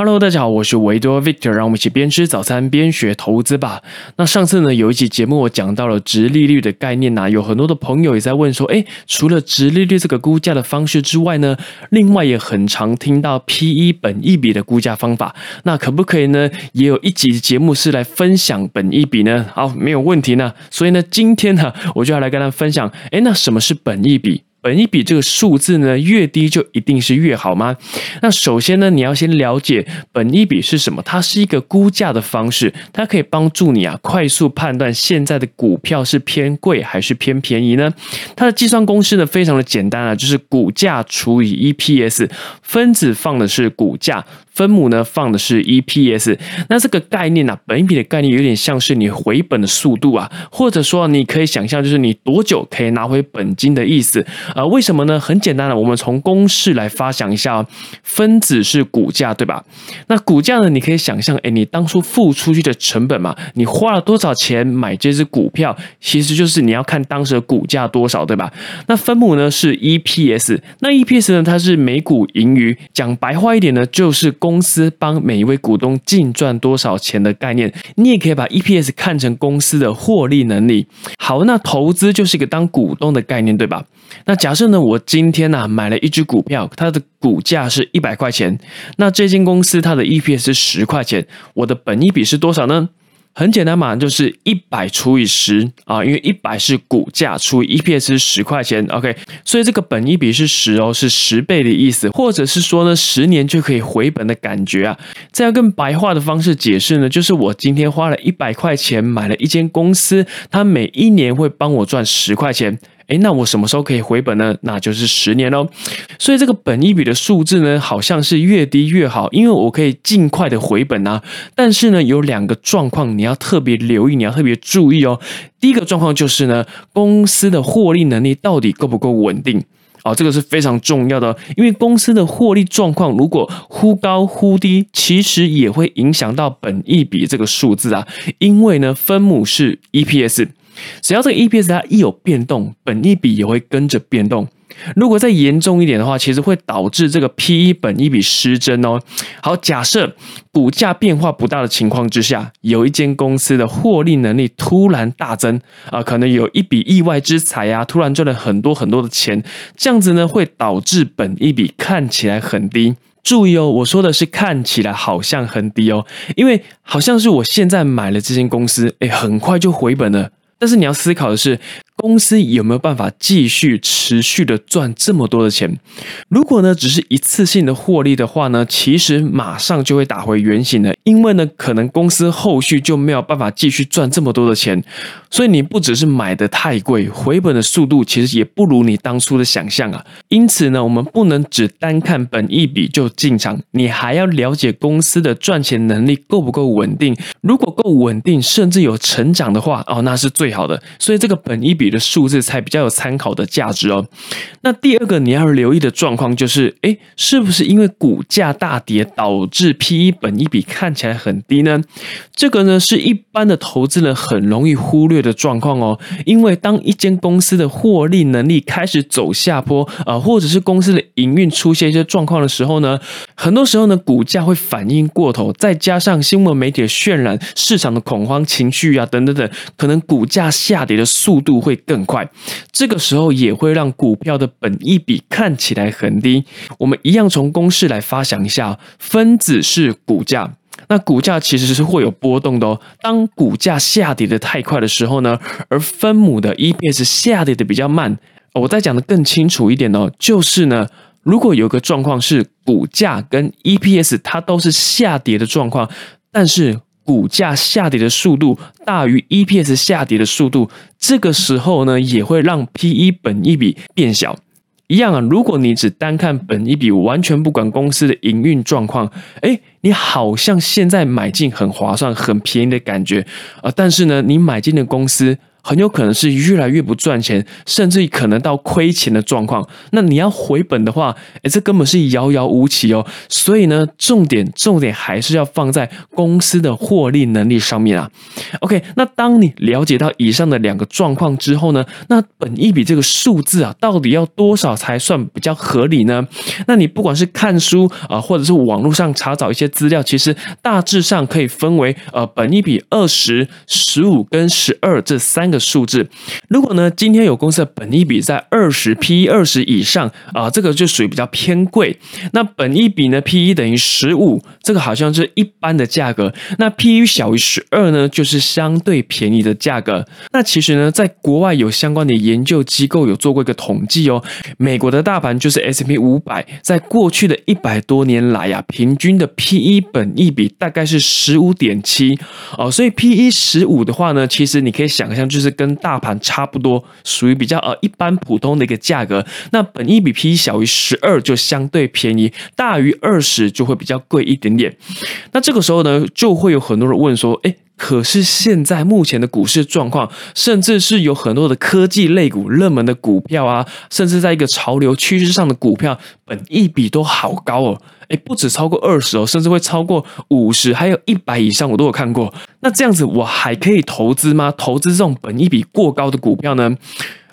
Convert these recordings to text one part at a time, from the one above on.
Hello，大家好，我是维多 Victor，让我们一起边吃早餐边学投资吧。那上次呢，有一期节目我讲到了直利率的概念呐，有很多的朋友也在问说，哎，除了直利率这个估价的方式之外呢，另外也很常听到 P E 本一比的估价方法，那可不可以呢？也有一集节目是来分享本一比呢？好，没有问题呢。所以呢，今天呢，我就要来跟大家分享，哎，那什么是本一比？本一比这个数字呢，越低就一定是越好吗？那首先呢，你要先了解本一比是什么。它是一个估价的方式，它可以帮助你啊快速判断现在的股票是偏贵还是偏便宜呢？它的计算公式呢非常的简单啊，就是股价除以 EPS，分子放的是股价。分母呢放的是 EPS，那这个概念呢，本一比的概念有点像是你回本的速度啊，或者说你可以想象就是你多久可以拿回本金的意思啊？为什么呢？很简单的，我们从公式来发想一下哦，分子是股价对吧？那股价呢，你可以想象，哎，你当初付出去的成本嘛，你花了多少钱买这只股票，其实就是你要看当时的股价多少对吧？那分母呢是 EPS，那 EPS 呢它是每股盈余，讲白话一点呢就是公。公司帮每一位股东净赚多少钱的概念，你也可以把 EPS 看成公司的获利能力。好，那投资就是一个当股东的概念，对吧？那假设呢，我今天呢买了一只股票，它的股价是一百块钱，那这间公司它的 EPS 是十块钱，我的本益比是多少呢？很简单嘛，就是一百除以十啊，因为一百是股价除以 EPS 是十块钱，OK，所以这个本一比是十哦，是十倍的意思，或者是说呢，十年就可以回本的感觉啊。这样更白话的方式解释呢，就是我今天花了一百块钱买了一间公司，它每一年会帮我赚十块钱。哎，那我什么时候可以回本呢？那就是十年喽。所以这个本一比的数字呢，好像是越低越好，因为我可以尽快的回本啊。但是呢，有两个状况你要特别留意，你要特别注意哦。第一个状况就是呢，公司的获利能力到底够不够稳定？哦，这个是非常重要的，因为公司的获利状况如果忽高忽低，其实也会影响到本益比这个数字啊。因为呢，分母是 EPS。只要这个 EPS 它一有变动，本益比也会跟着变动。如果再严重一点的话，其实会导致这个 P/E 本益比失真哦。好，假设股价变化不大的情况之下，有一间公司的获利能力突然大增啊，可能有一笔意外之财啊，突然赚了很多很多的钱，这样子呢会导致本益比看起来很低。注意哦，我说的是看起来好像很低哦，因为好像是我现在买了这间公司，哎，很快就回本了。但是你要思考的是。公司有没有办法继续持续的赚这么多的钱？如果呢只是一次性的获利的话呢，其实马上就会打回原形的，因为呢可能公司后续就没有办法继续赚这么多的钱。所以你不只是买的太贵，回本的速度其实也不如你当初的想象啊。因此呢，我们不能只单看本一笔就进场，你还要了解公司的赚钱能力够不够稳定。如果够稳定，甚至有成长的话，哦，那是最好的。所以这个本一笔。的数字才比较有参考的价值哦。那第二个你要留意的状况就是，哎，是不是因为股价大跌导致 P E 本一比看起来很低呢？这个呢是一般的投资人很容易忽略的状况哦。因为当一间公司的获利能力开始走下坡啊，或者是公司的营运出现一些状况的时候呢，很多时候呢股价会反应过头，再加上新闻媒体的渲染、市场的恐慌情绪啊等等等，可能股价下跌的速度会。更快，这个时候也会让股票的本益比看起来很低。我们一样从公式来发想一下，分子是股价，那股价其实是会有波动的哦。当股价下跌的太快的时候呢，而分母的 EPS 下跌的比较慢。我再讲的更清楚一点哦，就是呢，如果有个状况是股价跟 EPS 它都是下跌的状况，但是股价下跌的速度大于 EPS 下跌的速度，这个时候呢，也会让 P/E 本益比变小。一样啊，如果你只单看本一比，完全不管公司的营运状况，哎，你好像现在买进很划算、很便宜的感觉啊。但是呢，你买进的公司很有可能是越来越不赚钱，甚至可能到亏钱的状况。那你要回本的话，哎，这根本是遥遥无期哦。所以呢，重点重点还是要放在公司的获利能力上面啊。OK，那当你了解到以上的两个状况之后呢，那本一笔这个数字啊，到底要多少才算比较合理呢？那你不管是看书啊，或者是网络上查找一些资料，其实大致上可以分为呃，本一笔二十、十五跟十二这三个数字。如果呢，今天有公司的本益比在二十 P E 二十以上啊，这个就属于比较偏贵。那本益比呢，P E 等于十五，这个好像是一般的价格。那 P E 小于十二呢，就是相对便宜的价格。那其实呢，在国外有相关的研究机构有做过一个统计哦，美国的大盘就是 S P 五百，在过去的一百多年来呀，平均的 P E 本益比大概是十五点七哦，所以 P E 十五的话呢，其实你可以想象，就就是跟大盘差不多，属于比较呃一般普通的一个价格。那本一比 P 小于十二就相对便宜，大于二十就会比较贵一点点。那这个时候呢，就会有很多人问说，哎。可是现在目前的股市状况，甚至是有很多的科技类股、热门的股票啊，甚至在一个潮流趋势上的股票，本一比都好高哦！哎，不止超过二十哦，甚至会超过五十，还有一百以上，我都有看过。那这样子，我还可以投资吗？投资这种本一比过高的股票呢？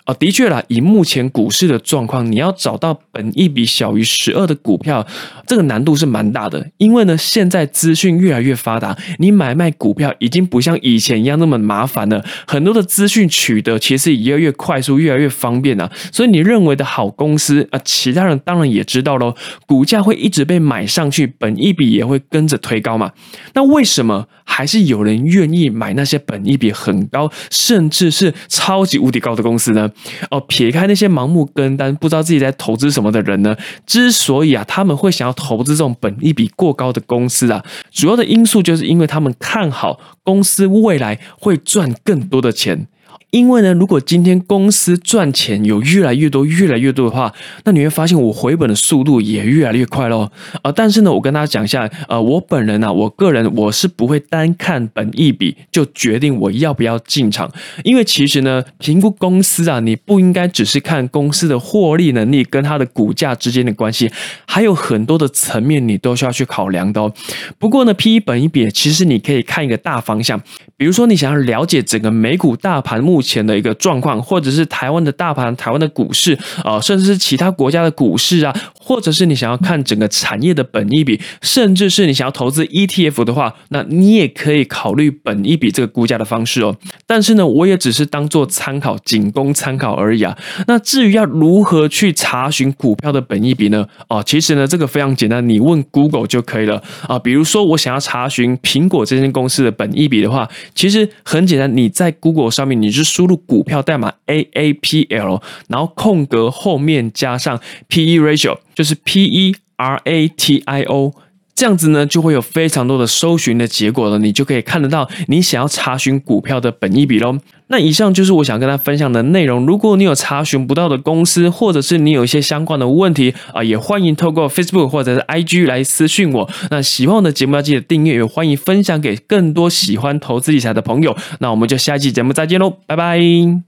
啊，的确啦，以目前股市的状况，你要找到本一比小于十二的股票，这个难度是蛮大的。因为呢，现在资讯越来越发达，你买卖股票已经不像以前一样那么麻烦了。很多的资讯取得其实也越来越快速，越来越方便了。所以你认为的好公司啊，其他人当然也知道喽，股价会一直被买上去，本一比也会跟着推高嘛。那为什么还是有人愿意买那些本一比很高，甚至是超级无敌高的公司呢？哦，撇开那些盲目跟单、不知道自己在投资什么的人呢？之所以啊，他们会想要投资这种本利比过高的公司啊，主要的因素就是因为他们看好公司未来会赚更多的钱。因为呢，如果今天公司赚钱有越来越多、越来越多的话，那你会发现我回本的速度也越来越快喽。啊，但是呢，我跟大家讲一下，呃，我本人啊，我个人我是不会单看本一比就决定我要不要进场，因为其实呢，评估公司啊，你不应该只是看公司的获利能力跟它的股价之间的关系，还有很多的层面你都需要去考量的哦。不过呢，P E 本一比其实你可以看一个大方向，比如说你想要了解整个美股大盘目。前的一个状况，或者是台湾的大盘、台湾的股市啊，甚至是其他国家的股市啊，或者是你想要看整个产业的本益比，甚至是你想要投资 ETF 的话，那你也可以考虑本益比这个估价的方式哦。但是呢，我也只是当做参考，仅供参考而已啊。那至于要如何去查询股票的本益比呢？哦，其实呢，这个非常简单，你问 Google 就可以了啊。比如说，我想要查询苹果这间公司的本益比的话，其实很简单，你在 Google 上面你是。输入股票代码 A A P L，然后空格后面加上 P E ratio，就是 P E R A T I O。这样子呢，就会有非常多的搜寻的结果了，你就可以看得到你想要查询股票的本益比喽。那以上就是我想跟大家分享的内容。如果你有查询不到的公司，或者是你有一些相关的问题啊，也欢迎透过 Facebook 或者是 IG 来私讯我。那喜欢我的节目要记得订阅，也欢迎分享给更多喜欢投资理财的朋友。那我们就下一期节目再见喽，拜拜。